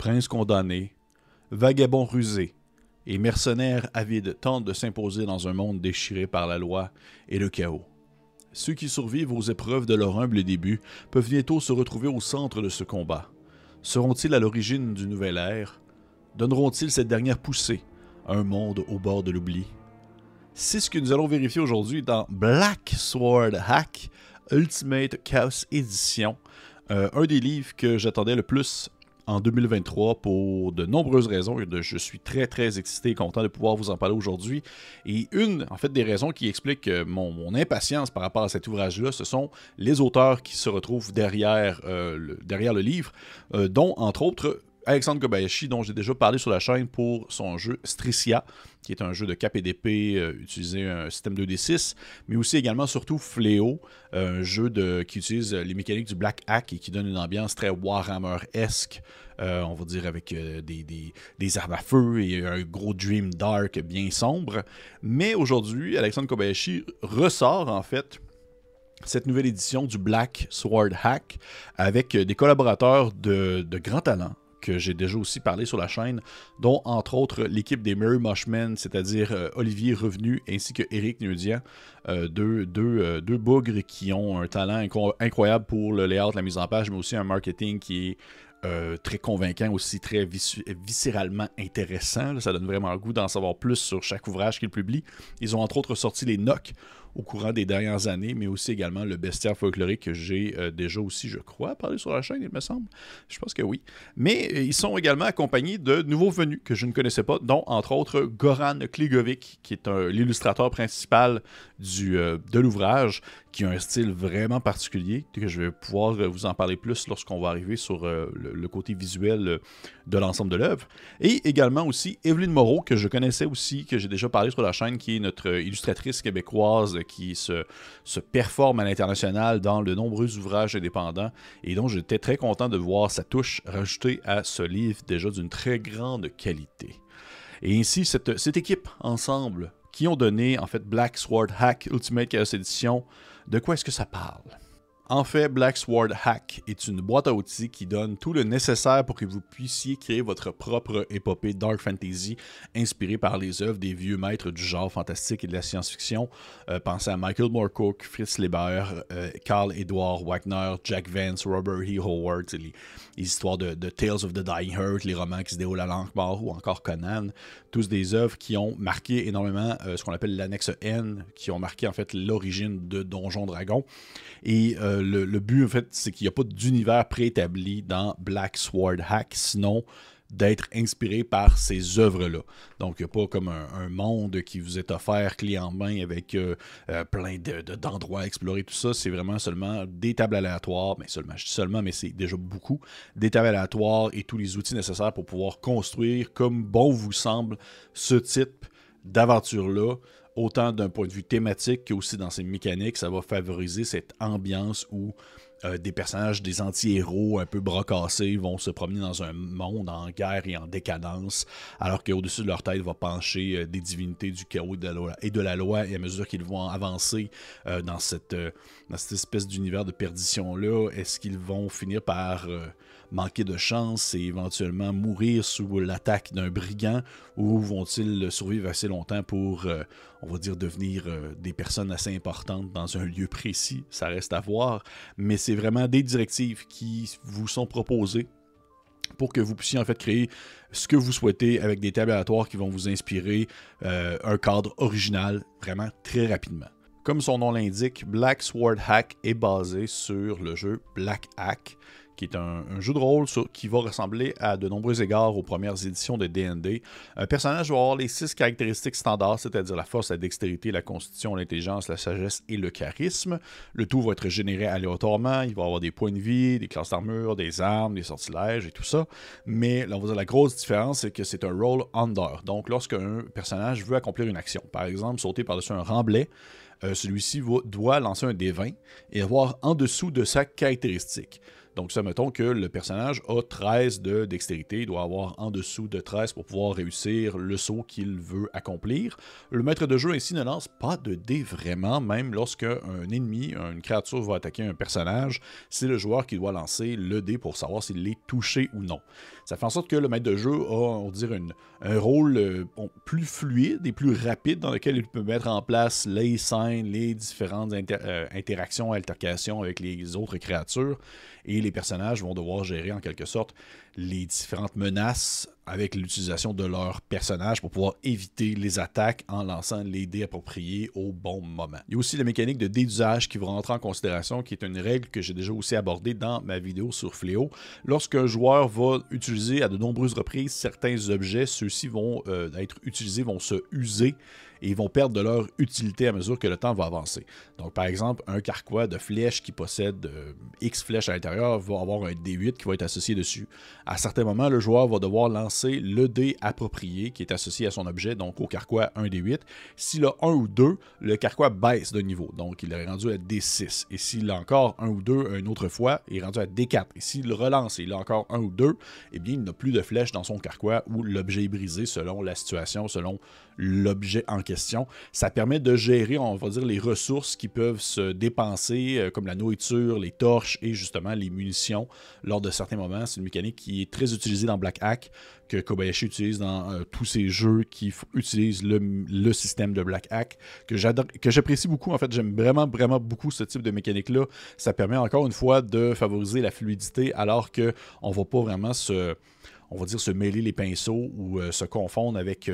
prince condamné, vagabond rusé et mercenaires avides tentent de s'imposer dans un monde déchiré par la loi et le chaos. Ceux qui survivent aux épreuves de leur humble début peuvent bientôt se retrouver au centre de ce combat. Seront-ils à l'origine d'une nouvelle ère? Donneront-ils cette dernière poussée à un monde au bord de l'oubli? C'est ce que nous allons vérifier aujourd'hui dans Black Sword Hack Ultimate Chaos Edition, euh, un des livres que j'attendais le plus en 2023 pour de nombreuses raisons. Je suis très, très excité et content de pouvoir vous en parler aujourd'hui. Et une, en fait, des raisons qui expliquent euh, mon, impatience par rapport à cet ouvrage-là, ce sont les auteurs qui se retrouvent derrière, euh, le, derrière le livre, euh, dont, entre autres, Alexandre Kobayashi, dont j'ai déjà parlé sur la chaîne pour son jeu Stricia, qui est un jeu de cap d'épée euh, utilisé un système 2D6, mais aussi également surtout Fléau, un jeu qui utilise les mécaniques du Black Hack et qui donne une ambiance très Warhammer-esque, euh, on va dire avec euh, des, des, armes à feu et un gros Dream Dark bien sombre. Mais aujourd'hui, Alexandre Kobayashi ressort en fait cette nouvelle édition du Black Sword Hack avec des collaborateurs de, de grand talent que j'ai déjà aussi parlé sur la chaîne, dont entre autres l'équipe des Mary Mushmen, c'est-à-dire euh, Olivier Revenu ainsi que Eric Neudian, euh, deux, euh, deux, bougres qui ont un talent incroyable pour le layout, la mise en page, mais aussi un marketing qui est très convaincant, aussi très viscéralement intéressant. ça donne vraiment le goût d'en savoir plus sur chaque ouvrage qu'ils publient. Ils ont entre autres sorti les NOC au courant des dernières années, mais aussi également le bestiaire folklorique que j'ai euh, déjà aussi, je crois, parlé sur la chaîne, il me semble. Je pense que oui. Mais euh, ils sont également accompagnés de nouveaux venus que je ne connaissais pas, dont entre autres Goran Kligovic, qui est l'illustrateur principal du, euh, de l'ouvrage, qui a un style vraiment particulier, que je vais pouvoir vous en parler plus lorsqu'on va arriver sur le, côté visuel de l'ensemble de l'œuvre. Et également aussi Evelyne Moreau, que je connaissais aussi, que j'ai déjà parlé sur la chaîne, qui est notre illustratrice québécoise qui se, se performe à l'international dans de nombreux ouvrages indépendants et donc j'étais très content de voir sa touche rajoutée à ce livre déjà d'une très grande qualité. Et ainsi, cette, cette équipe ensemble qui ont donné en fait Black Sword Hack Ultimate Chaos Edition, de quoi est-ce que ça parle? En fait, Black Sword Hack est une boîte à outils qui donne tout le nécessaire pour que vous puissiez créer votre propre épopée Dark Fantasy inspirée par les œuvres des vieux maîtres du genre fantastique et de la science-fiction. Euh, pensez à Michael Moorcook, Fritz Leiber, euh, Carl Edward Wagner, Jack Vance, Robert E. Howard, les, histoires de, Tales of the Dying Heart, les romans qui se déroulent à l'Ankh-Mort ou encore Conan. Tous des œuvres qui ont marqué énormément euh, ce qu'on appelle l'annexe N, qui ont marqué en fait l'origine de Donjon Dragon. Le, but, en fait, c'est qu'il n'y a pas d'univers préétabli dans Black Sword Hack, sinon d'être inspiré par ces œuvres-là. Donc, il n'y a pas comme un, monde qui vous est offert clé en main avec euh, euh, plein d'endroits à explorer, tout ça. C'est vraiment seulement des tables aléatoires, mais seulement, je dis seulement, mais c'est déjà beaucoup, des tables aléatoires et tous les outils nécessaires pour pouvoir construire comme bon vous semble ce type d'aventure-là autant d'un point de vue thématique que aussi dans ses mécaniques, ça va favoriser cette ambiance où euh, des personnages, des anti-héros un peu brocassés vont se promener dans un monde en guerre et en décadence, alors qu'au-dessus de leur tête va pencher euh, des divinités du chaos et de la loi, et à mesure qu'ils vont avancer euh, dans, cette, espèce d'univers de perdition-là, est-ce qu'ils vont finir par manquer de chance et éventuellement mourir sous l'attaque d'un brigand ou vont-ils survivre assez longtemps pour, on va dire, devenir des personnes assez importantes dans un lieu précis? Ça reste à voir, mais c'est vraiment des directives qui vous sont proposées pour que vous puissiez en fait créer ce que vous souhaitez avec des tables qui vont vous inspirer euh, un cadre original vraiment très rapidement. Comme son nom l'indique, Black Sword Hack est basé sur le jeu Black Hack, qui est un, jeu de rôle qui va ressembler à de nombreux égards aux premières éditions de D&D. Un personnage va avoir les six caractéristiques standards, c'est-à-dire la force, la dextérité, la constitution, l'intelligence, la sagesse et le charisme. Le tout va être généré aléatoirement. Il va avoir des points de vie, des classes d'armure, des armes, des sortilèges et tout ça. Mais la grosse différence, c'est que c'est un roll under. Donc, lorsqu'un personnage veut accomplir une action, par exemple sauter par-dessus un remblai, euh, celui-ci doit lancer un D20 et avoir en dessous de sa caractéristique. Donc, ça, mettons que le personnage a 13 de dextérité, il doit avoir en dessous de 13 pour pouvoir réussir le saut qu'il veut accomplir. Le maître de jeu ainsi ne lance pas de dés vraiment, même lorsque un ennemi, une créature va attaquer un personnage, c'est le joueur qui doit lancer le dé pour savoir s'il est touché ou non. Ça fait en sorte que le maître de jeu a, on va dire, un rôle euh, plus fluide et plus rapide dans lequel il peut mettre en place les scènes, les différentes euh, interactions, altercations avec les autres créatures. Et les personnages vont devoir gérer en quelque sorte les différentes menaces avec l'utilisation de leurs personnages pour pouvoir éviter les attaques en lançant les dés appropriés au bon moment. Il y a aussi la mécanique de dé d'usage qui va rentrer en considération, qui est une règle que j'ai déjà aussi abordée dans ma vidéo sur Fléau. Lorsqu'un joueur va utiliser à de nombreuses reprises certains objets, ceux-ci vont euh, être utilisés, vont se user et ils vont perdre de leur utilité à mesure que le temps va avancer. Donc, par exemple, un carquois de flèches qui possède euh, X flèches à l'intérieur va avoir un D8 qui va être associé dessus. À certains moments, le joueur va devoir lancer le dé approprié qui est associé à son objet, donc au carquois 1 D8. S'il a 1 ou 2, le carquois baisse de niveau, donc il est rendu à D6. Et s'il a encore 1 ou 2 une autre fois, il est rendu à D4. Et s'il relance et il a encore 1 ou 2, eh bien, il n'a plus de flèches dans son carquois ou l'objet est brisé selon la situation, selon l'objet en question. Ça permet de gérer, on va dire, les ressources qui peuvent se dépenser, euh, comme la nourriture, les torches et justement les munitions lors de certains moments. C'est une mécanique qui est très utilisée dans Black Hack, que Kobayashi utilise dans euh, tous ses jeux qui utilisent le, système de Black Hack, que j'apprécie beaucoup. En fait, j'aime vraiment, vraiment beaucoup ce type de mécanique-là. Ça permet encore une fois de favoriser la fluidité alors qu'on ne va pas vraiment se on va dire, se mêler les pinceaux ou euh, se confondre avec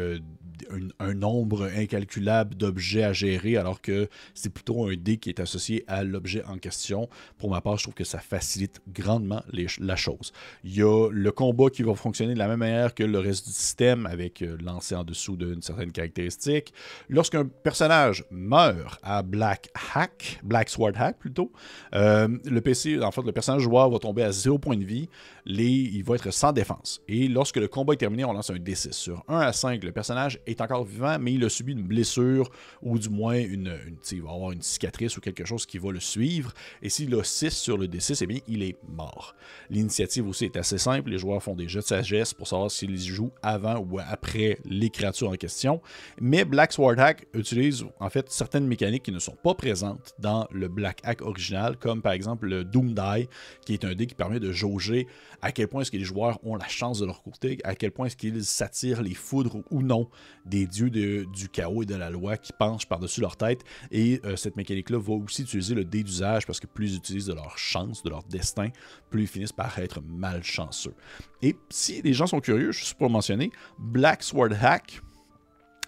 un, nombre incalculable d'objets à gérer, alors que c'est plutôt un dé qui est associé à l'objet en question. Pour ma part, je trouve que ça facilite grandement la chose. Il y a le combat qui va fonctionner de la même manière que le reste du système, avec euh, lancer en dessous d'une certaine caractéristique. Lorsqu'un personnage meurt à Black Hack, Black Sword Hack plutôt, le PC, en fait, le personnage joueur va tomber à 0 point de vie. Les, il va être sans défense. Et lorsque le combat est terminé, on lance un D6. Sur 1 à 5, le personnage est encore vivant, mais il a subi une blessure ou du moins une, va avoir une cicatrice ou quelque chose qui va le suivre. Et s'il a 6 sur le D6, eh bien, il est mort. L'initiative aussi est assez simple. Les joueurs font des jets de sagesse pour savoir s'ils jouent avant ou après les créatures en question. Mais Black Sword Hack utilise en fait certaines mécaniques qui ne sont pas présentes dans le Black Hack original, comme par exemple le Doom Die, qui est un dé qui permet de jauger à quel point est-ce que les joueurs ont la chance de leur côté, à quel point est-ce qu'ils s'attirent les foudres ou non des dieux du chaos et de la loi qui penchent par-dessus leur tête. Et euh, cette mécanique-là va aussi utiliser le dé d'usage parce que plus ils utilisent de leur chance, de leur destin, plus ils finissent par être malchanceux. Et si les gens sont curieux, je suis pour mentionner, Black Sword Hack,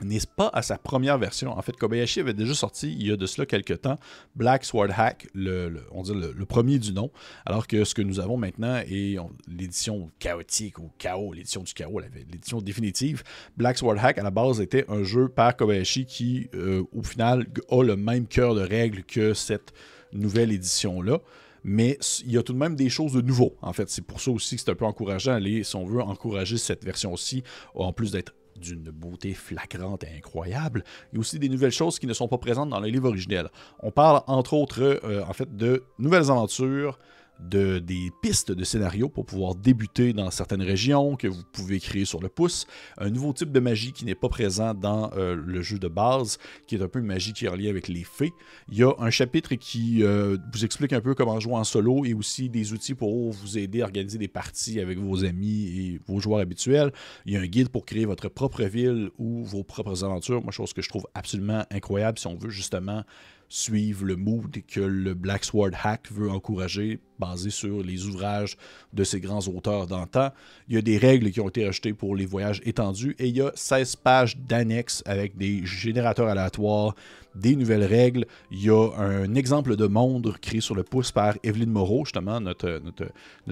n'est pas à sa première version. En fait, Kobayashi avait déjà sorti il y a de cela quelques temps Black Sword Hack, le, on dit le, premier du nom, alors que ce que nous avons maintenant est l'édition chaotique ou chaos, l'édition du chaos, l'édition définitive. Black Sword Hack, à la base, était un jeu par Kobayashi qui, euh, au final, a le même cœur de règles que cette nouvelle édition-là mais il y a tout de même des choses de nouveau. En fait, c'est pour ça aussi que c'est un peu encourageant, si on veut encourager cette version-ci, en plus d'être d'une beauté flagrante et incroyable. Il y a aussi des nouvelles choses qui ne sont pas présentes dans le livre originel. On parle entre autres euh, en fait de nouvelles aventures, de, des pistes de scénario pour pouvoir débuter dans certaines régions que vous pouvez créer sur le pouce. Un nouveau type de magie qui n'est pas présent dans euh, le jeu de base, qui est un peu une magie qui est lien avec les fées. Il y a un chapitre qui euh, vous explique un peu comment jouer en solo et aussi des outils pour vous aider à organiser des parties avec vos amis et vos joueurs habituels. Il y a un guide pour créer votre propre ville ou vos propres aventures. Moi, chose que je trouve absolument incroyable si on veut justement suivre le mood que le Black Sword Hack veut encourager, basé sur les ouvrages de ces grands auteurs d'antan. Il y a des règles qui ont été ajoutées pour les voyages étendus et il y a 16 pages d'annexes avec des générateurs aléatoires, des nouvelles règles. Il y a un exemple de monde créé sur le pouce par Evelyne Moreau, justement, notre, notre,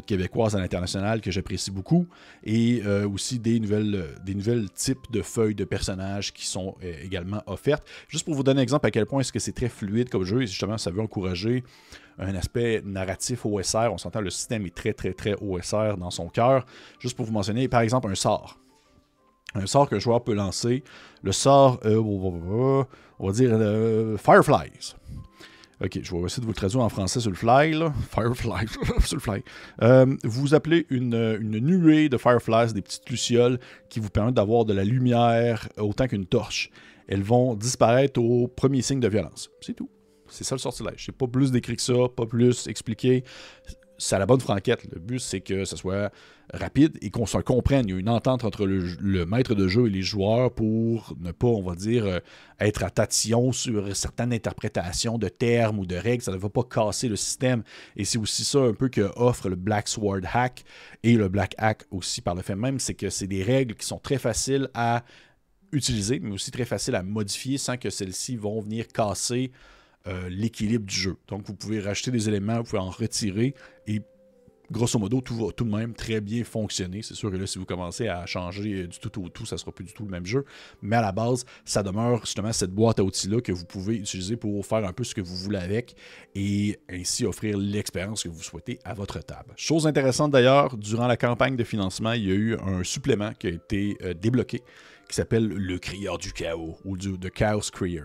Québécoise à l'international que j'apprécie beaucoup. Et euh, aussi des nouvelles, des nouvelles types de feuilles de personnages qui sont euh, également offertes. Juste pour vous donner un exemple à quel point est-ce que c'est très fluide comme jeu, et justement, ça veut encourager un aspect narratif OSR. On s'entend, le système est très, très, très OSR dans son cœur. Juste pour vous mentionner, par exemple, un sort un sort qu'un joueur peut lancer. Le sort, euh, on va dire euh, Fireflies. Ok, je vais essayer de vous le traduire en français sur le fly, là. Firefly, sur le fly. Euh, vous appelez une, une, nuée de fireflies, des petites lucioles, qui vous permettent d'avoir de la lumière autant qu'une torche. Elles vont disparaître au premier signe de violence. C'est tout. C'est ça le sortilège. C'est pas plus décrit que ça, pas plus expliqué. C'est à la bonne franquette. Le but, c'est que ce soit rapide et qu'on se comprenne. Il y a une entente entre le, maître de jeu et les joueurs pour ne pas, on va dire, euh, être à tatillon sur certaines interprétations de termes ou de règles. Ça ne va pas casser le système. Et c'est aussi ça un peu que offre le Black Sword Hack et le Black Hack aussi par le fait même, c'est que c'est des règles qui sont très faciles à utiliser, mais aussi très faciles à modifier sans que celles-ci vont venir casser euh, l'équilibre du jeu. Donc, vous pouvez racheter des éléments, vous pouvez en retirer et grosso modo, tout va tout de même très bien fonctionner. C'est sûr que là, si vous commencez à changer du tout au tout, ça sera plus du tout le même jeu. Mais à la base, ça demeure justement cette boîte à outils-là que vous pouvez utiliser pour faire un peu ce que vous voulez avec et ainsi offrir l'expérience que vous souhaitez à votre table. Chose intéressante d'ailleurs, durant la campagne de financement, il y a eu un supplément qui a été euh, débloqué qui s'appelle Le Crieur du Chaos ou du, The Chaos Crier,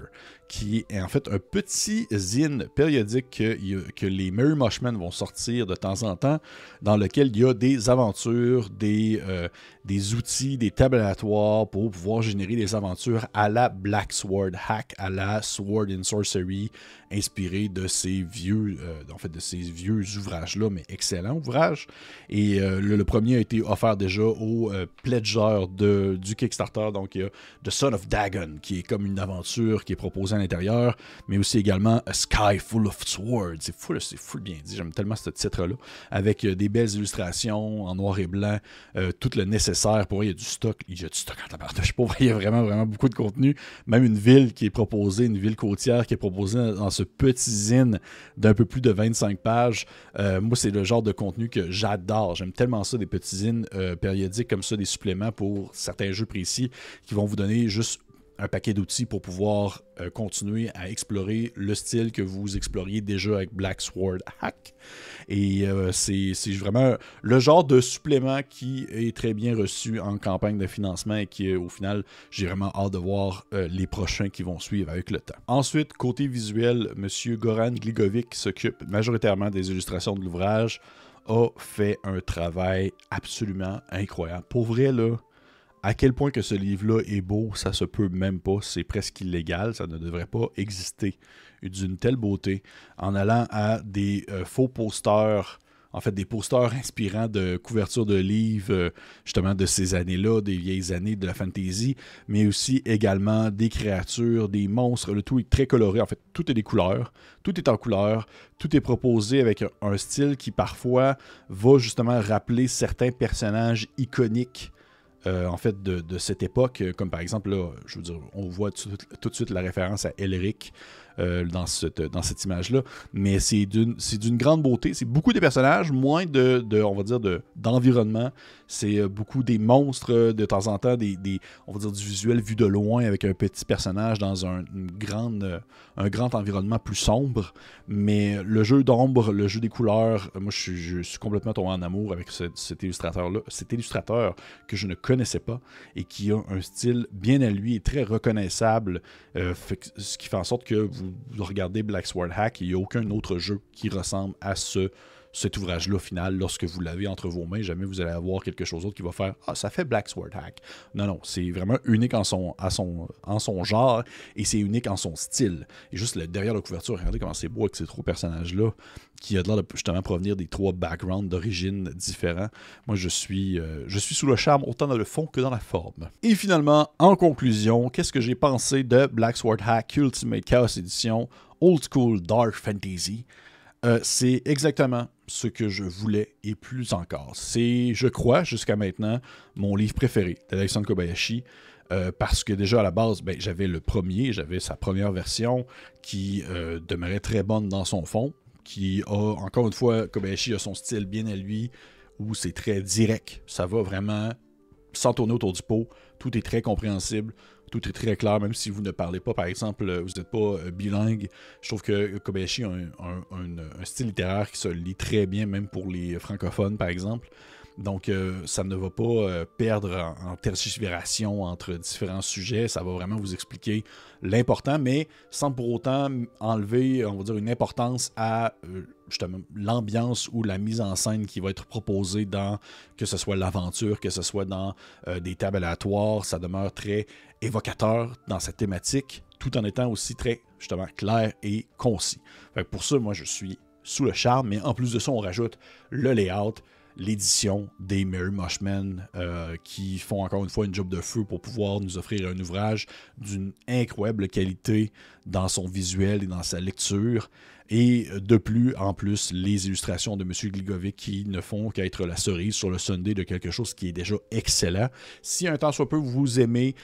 qui est en fait un petit zine périodique que, les Merry Mushmen vont sortir de temps en temps, dans lequel il y a des aventures, des, euh, des outils, des tables aléatoires pour pouvoir générer des aventures à la Black Sword Hack, à la Sword in Sorcery, inspiré de ces vieux, euh, en fait, de ces vieux ouvrages-là, mais excellents ouvrages. Et euh, le, premier a été offert déjà aux pledgers de, du Kickstarter, donc il y a The Son of Dagon, qui est comme une aventure qui est proposée l'intérieur, mais aussi également A Sky Full of Swords. C'est fou, c'est fou bien dit. J'aime tellement ce titre-là. Avec euh, des belles illustrations en noir et blanc, euh, tout le nécessaire. Pour il y a du stock. Il y a du stock en tabarnouche. Pour il y a vraiment, vraiment beaucoup de contenu. Même une ville qui est proposée, une ville côtière qui est proposée dans ce petit zine d'un peu plus de 25 pages. Euh, moi, c'est le genre de contenu que j'adore. J'aime tellement ça, des petits zines périodiques comme ça, des suppléments pour certains jeux précis qui vont vous donner juste un paquet d'outils pour pouvoir euh, continuer à explorer le style que vous exploriez déjà avec Black Sword Hack. Et euh, c'est vraiment le genre de supplément qui est très bien reçu en campagne de financement et qui, au final, j'ai vraiment hâte de voir euh, les prochains qui vont suivre avec le temps. Ensuite, côté visuel, M. Goran Gligovic s'occupe majoritairement des illustrations de l'ouvrage a fait un travail absolument incroyable. Pour vrai, là, à quel point que ce livre-là est beau, ça se peut même pas. C'est presque illégal. Ça ne devrait pas exister d'une telle beauté. En allant à des euh, faux posters, en fait, des posters inspirants de couvertures de livres, euh, justement, de ces années-là, des vieilles années de la fantasy, mais aussi également des créatures, des monstres. Le tout est très coloré. En fait, tout est des couleurs. Tout est en couleur. Tout est proposé avec un style qui, parfois, va justement rappeler certains personnages iconiques euh, en fait, de, cette époque, comme par exemple, là, je veux dire, on voit tout, de suite la référence à Elric euh, dans cette, dans cette image-là, mais c'est d'une grande beauté. C'est beaucoup de personnages, moins de, on va dire, d'environnement. c'est euh, beaucoup des monstres, de temps en temps, des, on va dire, du visuel vu de loin avec un petit personnage dans un, grande, un grand environnement plus sombre. Mais le jeu d'ombre, le jeu des couleurs, moi, je, suis complètement tombé en amour avec cet illustrateur-là, cet illustrateur que je ne connais connaissait pas et qui a un style bien à lui et très reconnaissable, euh, ce qui fait en sorte que vous, regardez Black Sword Hack, il n'y a aucun autre jeu qui ressemble à ce cet ouvrage-là final lorsque vous l'avez entre vos mains. Jamais vous allez avoir quelque chose d'autre qui va faire Ah, ça fait Black Sword Hack. Non, non, c'est vraiment unique en son, son, en son genre et c'est unique en son style. Et juste derrière la couverture, regardez comment c'est beau avec ces trois personnages-là qui a l'air de justement provenir des trois backgrounds d'origine différents. Moi, je suis, euh, je suis sous le charme autant dans le fond que dans la forme. Et finalement, en conclusion, qu'est-ce que j'ai pensé de Black Sword Hack Ultimate Chaos Edition Old School Dark Fantasy? Euh, c'est exactement ce que je voulais et plus encore. C'est, je crois, jusqu'à maintenant, mon livre préféré d'Alexandre Kobayashi. Euh, parce que déjà à la base, ben, j'avais le premier, j'avais sa première version qui demeurait très bonne dans son fond qui a, encore une fois, Kobayashi a son style bien à lui, où c'est très direct. Ça va vraiment sans tourner autour du pot. Tout est très compréhensible. Tout est très clair, même si vous ne parlez pas, par exemple, vous n'êtes pas euh, bilingue. Je trouve que Kobayashi a un, style littéraire qui se lit très bien, même pour les francophones, par exemple. Donc, euh, ça ne va pas euh, perdre en, en entre différents sujets. Ça va vraiment vous expliquer l'important, mais sans pour autant enlever, on va dire, une importance à euh, justement l'ambiance ou la mise en scène qui va être proposée dans, que ce soit l'aventure, que ce soit dans des tables aléatoires. Ça demeure très évocateur dans cette thématique, tout en étant aussi très, justement, clair et concis. pour ça, moi, je suis sous le charme, mais en plus de ça, on rajoute le layout, l'édition des Mary Mushmen euh, qui font encore une fois une job de feu pour pouvoir nous offrir un ouvrage d'une incroyable qualité dans son visuel et dans sa lecture. Et de plus, en plus, les illustrations de M. Gligovic qui ne font qu'être la cerise sur le Sunday de quelque chose qui est déjà excellent. Si un temps soit peu vous aimez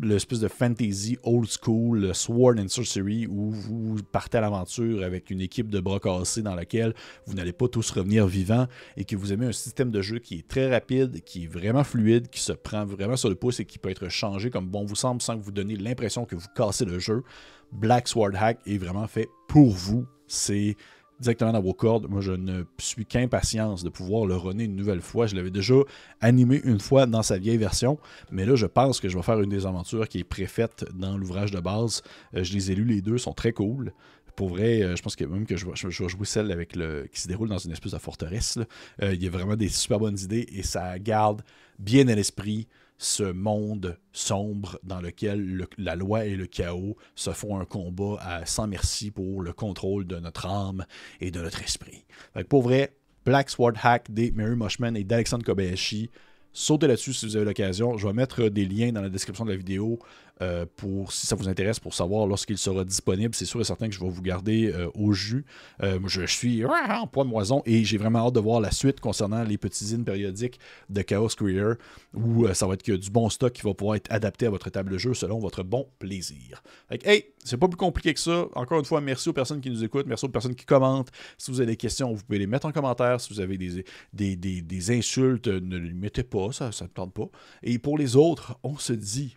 l'espèce de fantasy old school, Sword and Sorcery, où vous partez à l'aventure avec une équipe de bras cassés dans laquelle vous n'allez pas tous revenir vivants et que vous aimez un système de jeu qui est très rapide, qui est vraiment fluide, qui se prend vraiment sur le pouce et qui peut être changé comme bon vous semble sans que vous donniez l'impression que vous cassez le jeu, Black Sword Hack est vraiment fait pour vous c'est directement dans vos cordes. Moi, je ne suis qu'impatience de pouvoir le runner une nouvelle fois. Je l'avais déjà animé une fois dans sa vieille version, mais là, je pense que je vais faire une des aventures qui est préfaite dans l'ouvrage de base. Euh, je les ai lus les deux, sont très cool. Pour vrai, euh, je pense que même que je vais, jouer celle avec le, qui se déroule dans une espèce de forteresse. Euh, il y a vraiment des super bonnes idées et ça garde bien à l'esprit ce monde sombre dans lequel la loi et le chaos se font un combat à, sans merci pour le contrôle de notre âme et de notre esprit. pour vrai, Black Sword Hack des Mary Mushman et d'Alexandre Kobayashi, sautez là-dessus si vous avez l'occasion. Je vais mettre des liens dans la description de la vidéo euh, pour si ça vous intéresse pour savoir lorsqu'il sera disponible. C'est sûr et certain que je vais vous garder euh, au jus. Euh, je, suis en poids moison et j'ai vraiment hâte de voir la suite concernant les petits zines périodiques de Chaos Career où ça va être que du bon stock qui va pouvoir être adapté à votre table de jeu selon votre bon plaisir. hey, c'est pas plus compliqué que ça. Encore une fois, merci aux personnes qui nous écoutent, merci aux personnes qui commentent. Si vous avez des questions, vous pouvez les mettre en commentaire. Si vous avez des, des, des insultes, ne les mettez pas, ça ne me tente pas. Et pour les autres, on se dit